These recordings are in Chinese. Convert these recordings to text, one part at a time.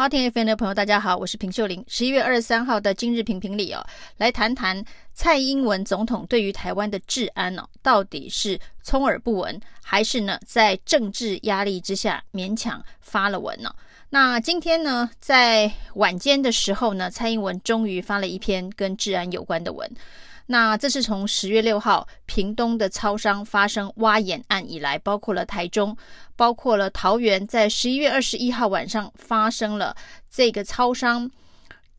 好，听 FM 的朋友，大家好，我是平秀玲。十一月二十三号的今日评评里哦，来谈谈蔡英文总统对于台湾的治安哦，到底是充耳不闻，还是呢在政治压力之下勉强发了文呢？那今天呢，在晚间的时候呢，蔡英文终于发了一篇跟治安有关的文。那这是从十月六号屏东的超商发生挖眼案以来，包括了台中，包括了桃园，在十一月二十一号晚上发生了这个超商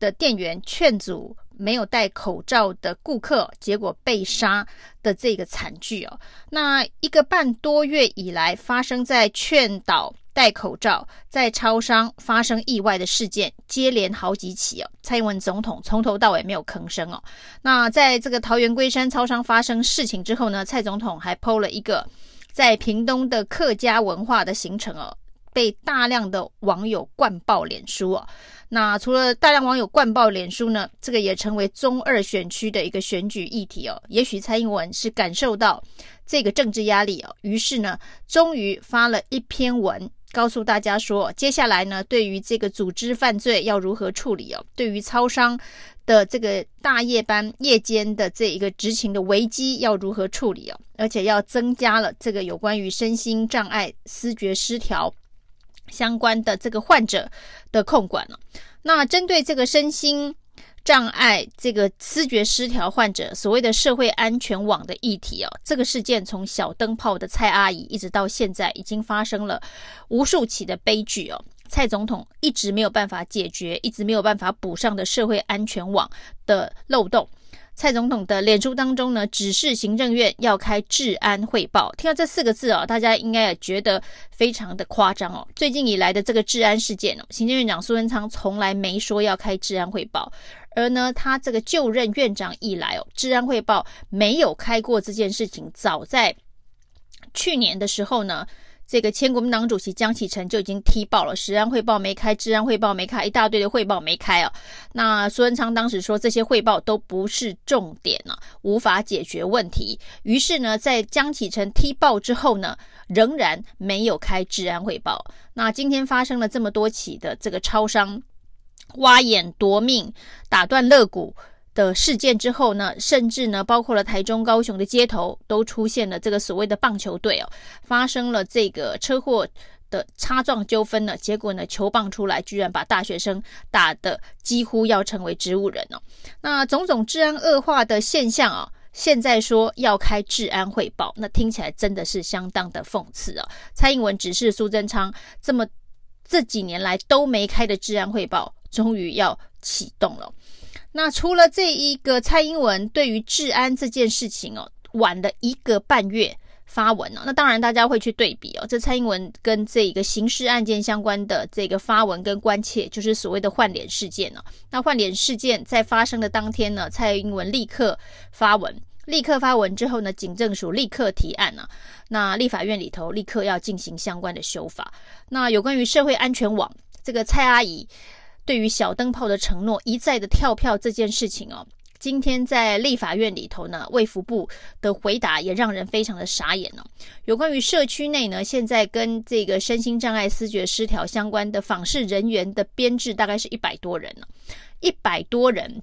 的店员劝阻没有戴口罩的顾客，结果被杀的这个惨剧哦。那一个半多月以来，发生在劝导。戴口罩在超商发生意外的事件接连好几起哦，蔡英文总统从头到尾没有吭声哦。那在这个桃园龟山超商发生事情之后呢，蔡总统还 PO 了一个在屏东的客家文化的行程哦，被大量的网友灌爆脸书哦。那除了大量网友灌爆脸书呢，这个也成为中二选区的一个选举议题哦。也许蔡英文是感受到这个政治压力哦，于是呢，终于发了一篇文。告诉大家说，接下来呢，对于这个组织犯罪要如何处理哦？对于超商的这个大夜班夜间的这一个执勤的危机要如何处理哦？而且要增加了这个有关于身心障碍、思觉失调相关的这个患者的控管了。那针对这个身心。障碍这个知觉失调患者所谓的社会安全网的议题哦，这个事件从小灯泡的蔡阿姨一直到现在，已经发生了无数起的悲剧哦。蔡总统一直没有办法解决，一直没有办法补上的社会安全网的漏洞。蔡总统的脸书当中呢，指示行政院要开治安汇报。听到这四个字哦，大家应该也觉得非常的夸张哦。最近以来的这个治安事件哦，行政院长苏贞昌从来没说要开治安汇报，而呢，他这个就任院长以来哦，治安汇报没有开过这件事情。早在去年的时候呢。这个前国民党主席江启臣就已经踢爆了，食安汇报没开，治安汇报没开，一大堆的汇报没开啊。那苏贞昌当时说这些汇报都不是重点啊，无法解决问题。于是呢，在江启臣踢爆之后呢，仍然没有开治安汇报。那今天发生了这么多起的这个超商挖眼夺命、打断肋骨。的事件之后呢，甚至呢，包括了台中、高雄的街头都出现了这个所谓的棒球队哦，发生了这个车祸的擦撞纠纷呢，结果呢，球棒出来，居然把大学生打得几乎要成为植物人哦。那种种治安恶化的现象啊，现在说要开治安汇报，那听起来真的是相当的讽刺啊。蔡英文指示苏贞昌这么这几年来都没开的治安汇报，终于要启动了。那除了这一个蔡英文对于治安这件事情哦，晚了一个半月发文哦，那当然大家会去对比哦，这蔡英文跟这一个刑事案件相关的这个发文跟关切，就是所谓的换脸事件哦。那换脸事件在发生的当天呢，蔡英文立刻发文，立刻发文之后呢，警政署立刻提案啊，那立法院里头立刻要进行相关的修法。那有关于社会安全网，这个蔡阿姨。对于小灯泡的承诺一再的跳票这件事情哦，今天在立法院里头呢，卫福部的回答也让人非常的傻眼哦。有关于社区内呢，现在跟这个身心障碍、思觉失调相关的访视人员的编制大概是一百多人呢，一百多人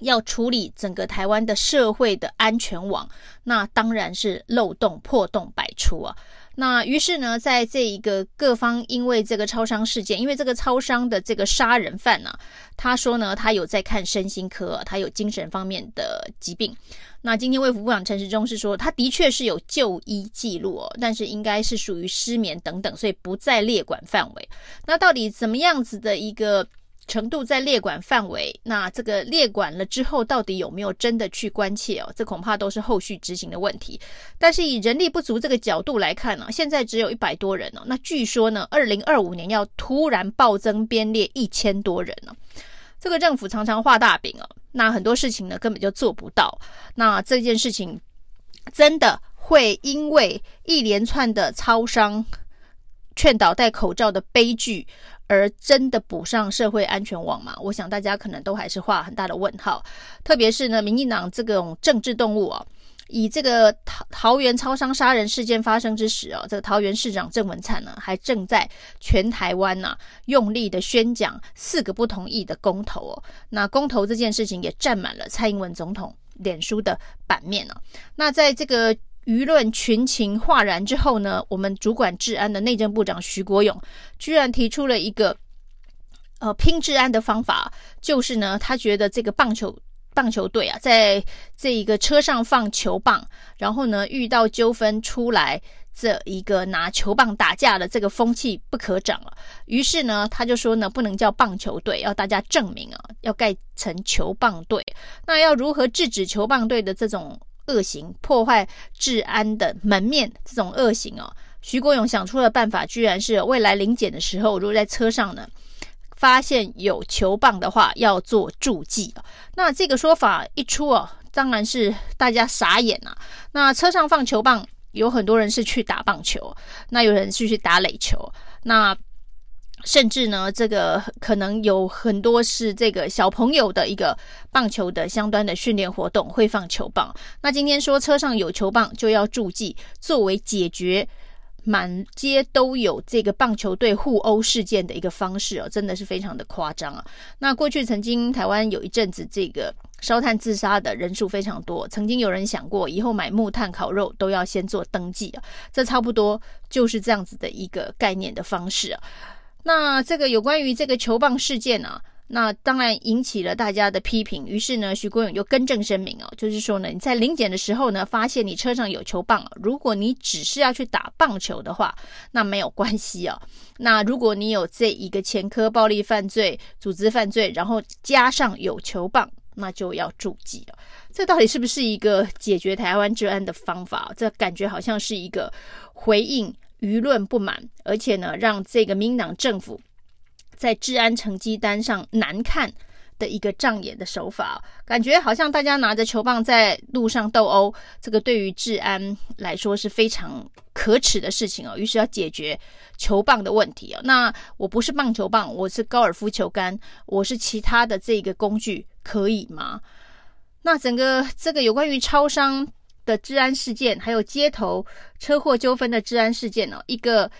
要处理整个台湾的社会的安全网，那当然是漏洞破洞百出啊。那于是呢，在这一个各方因为这个超商事件，因为这个超商的这个杀人犯呢、啊，他说呢，他有在看身心科，他有精神方面的疾病。那今天卫福部长陈时中是说，他的确是有就医记录哦，但是应该是属于失眠等等，所以不在列管范围。那到底怎么样子的一个？程度在列管范围，那这个列管了之后，到底有没有真的去关切哦？这恐怕都是后续执行的问题。但是以人力不足这个角度来看呢、现在只有一百多人哦。那据说呢，二零二五年要突然暴增编列一千多人呢、哦。这个政府常常画大饼哦，那很多事情呢根本就做不到。那这件事情真的会因为一连串的超商劝导戴口罩的悲剧，而真的补上社会安全网吗？我想大家可能都还是画很大的问号。特别是呢，民进党这种政治动物啊，以这个桃桃园超商杀人事件发生之时哦，这个桃园市长郑文灿呢，还正在全台湾呐、啊、用力的宣讲四个不同意的公投哦。那公投这件事情也占满了蔡英文总统脸书的版面啊。那在这个舆论群情哗然之后呢，我们主管治安的内政部长徐国勇居然提出了一个呃拼治安的方法，就是呢，他觉得这个棒球。棒球队啊，在这一个车上放球棒，然后呢，遇到纠纷出来，这一个拿球棒打架的这个风气不可长了。于是呢，他就说呢，不能叫棒球队，要大家证明啊，要改成球棒队。那要如何制止球棒队的这种恶行，破坏治安的门面这种恶行哦？徐国勇想出的办法，居然是未来临检的时候，如果在车上呢，发现有球棒的话，要做注记。那这个说法一出哦，当然是大家傻眼啊。那车上放球棒，有很多人是去打棒球，那有人是去打垒球，那甚至呢，这个可能有很多是这个小朋友的一个棒球的相关的训练活动会放球棒。那今天说车上有球棒就要注记，作为解决。满街都有这个棒球队互殴事件的一个方式哦，真的是非常的夸张啊！那过去曾经台湾有一阵子这个烧炭自杀的人数非常多，曾经有人想过以后买木炭烤肉都要先做登记啊，这差不多就是这样子的一个概念的方式啊。那这个有关于这个球棒事件啊。那当然引起了大家的批评，于是呢，徐国勇就更正声明哦，就是说呢，你在临检的时候呢，发现你车上有球棒，如果你只是要去打棒球的话，那没有关系哦。那如果你有这一个前科暴力犯罪、组织犯罪，然后加上有球棒，那就要注记了。这到底是不是一个解决台湾治安的方法？这感觉好像是一个回应舆论不满，而且呢，让这个民党政府。在治安成绩单上难看的一个障眼的手法，感觉好像大家拿着球棒在路上斗殴，这个对于治安来说是非常可耻的事情哦。于是要解决球棒的问题哦。那我不是棒球棒，我是高尔夫球杆，我是其他的这个工具，可以吗？那整个这个有关于超商的治安事件，还有街头车祸纠纷的治安事件呢，一个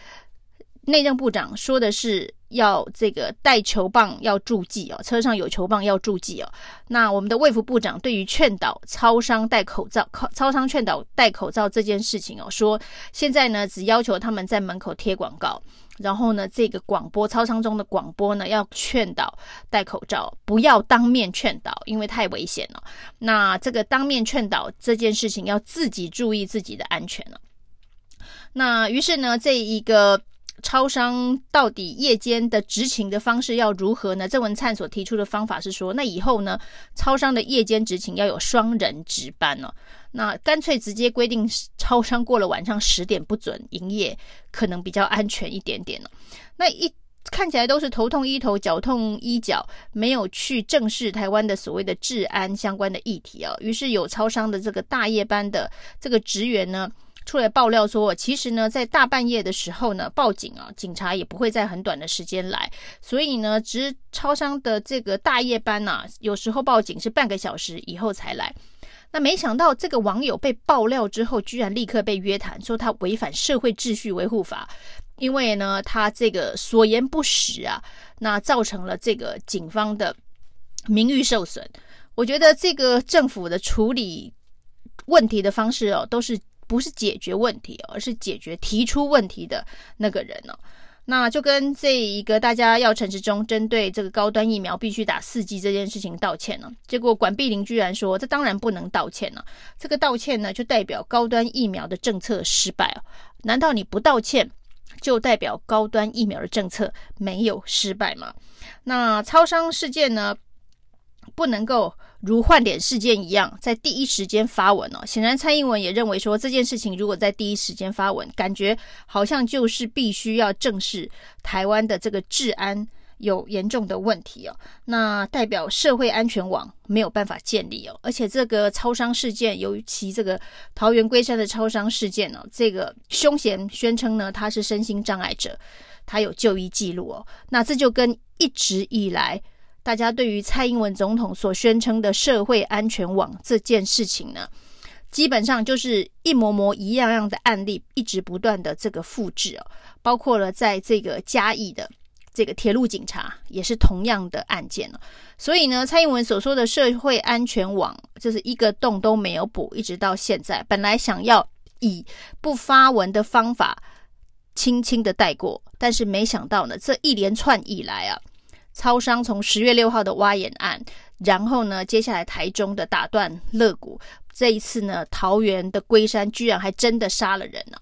内政部长说的是。要这个带球棒要注记哦，车上有球棒要注记哦。那我们的卫福部长对于劝导超商戴口罩，超商劝导戴口罩这件事情哦，说现在呢只要求他们在门口贴广告，然后呢这个广播超商中的广播呢要劝导戴口罩，不要当面劝导，因为太危险了。那这个当面劝导这件事情要自己注意自己的安全了。那于是呢这一个。超商到底夜间的执勤的方式要如何呢？郑文灿所提出的方法是说，那以后呢，超商的夜间执勤要有双人值班呢、哦。那干脆直接规定超商过了晚上十点不准营业，可能比较安全一点点呢、那一看起来都是头痛医头，脚痛医脚，没有去正视台湾的所谓的治安相关的议题啊、哦。于是有超商的这个大夜班的这个职员呢。出来爆料说，其实呢，在大半夜的时候呢，报警啊，警察也不会在很短的时间来，所以呢，值超商的这个大夜班啊，有时候报警是半个小时以后才来。那没想到这个网友被爆料之后，居然立刻被约谈，说他违反社会秩序维护法，因为呢，他这个所言不实啊，那造成了这个警方的名誉受损。我觉得这个政府的处理问题的方式哦，都是。不是解决问题，而是解决提出问题的那个人哦。那就跟这一个大家要陈时中针对这个高端疫苗必须打四剂这件事情道歉呢，结果管碧玲居然说，这当然不能道歉呢。这个道歉呢，就代表高端疫苗的政策失败哦。难道你不道歉，就代表高端疫苗的政策没有失败吗？那超商事件呢，不能够。如换脸事件一样，在第一时间发文哦。显然，蔡英文也认为说，这件事情如果在第一时间发文，感觉好像就是必须要正视台湾的这个治安有严重的问题哦。那代表社会安全网没有办法建立哦。而且这个超商事件，尤其这个桃园龟山的超商事件哦，这个凶嫌宣称呢，他是身心障碍者，他有就医记录哦。那这就跟一直以来。大家对于蔡英文总统所宣称的社会安全网这件事情呢，基本上就是一模模一样样的案例，一直不断的这个复制哦，包括了在这个嘉义的这个铁路警察也是同样的案件了。所以呢，蔡英文所说的社会安全网，就是一个洞都没有补，一直到现在，本来想要以不发文的方法轻轻的带过，但是没想到呢，这一连串以来啊，超商从十月六号的挖眼案，然后呢，接下来台中的打断肋骨。这一次呢，桃园的龟山居然还真的杀了人呢、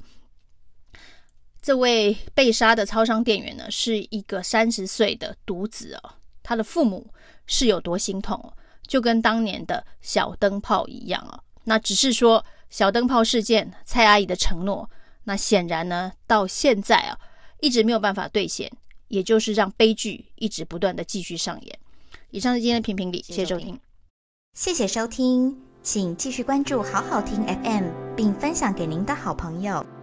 这位被杀的超商店员呢，是一个三十岁的独子哦。他的父母是有多心痛，就跟当年的小灯泡一样啊。那只是说小灯泡事件，蔡阿姨的承诺，那显然呢，到现在啊，一直没有办法兑现，也就是让悲剧一直不断的继续上演。以上是今天的评评理，谢谢收听，谢谢收听。请继续关注好好听 FM，并分享给您的好朋友。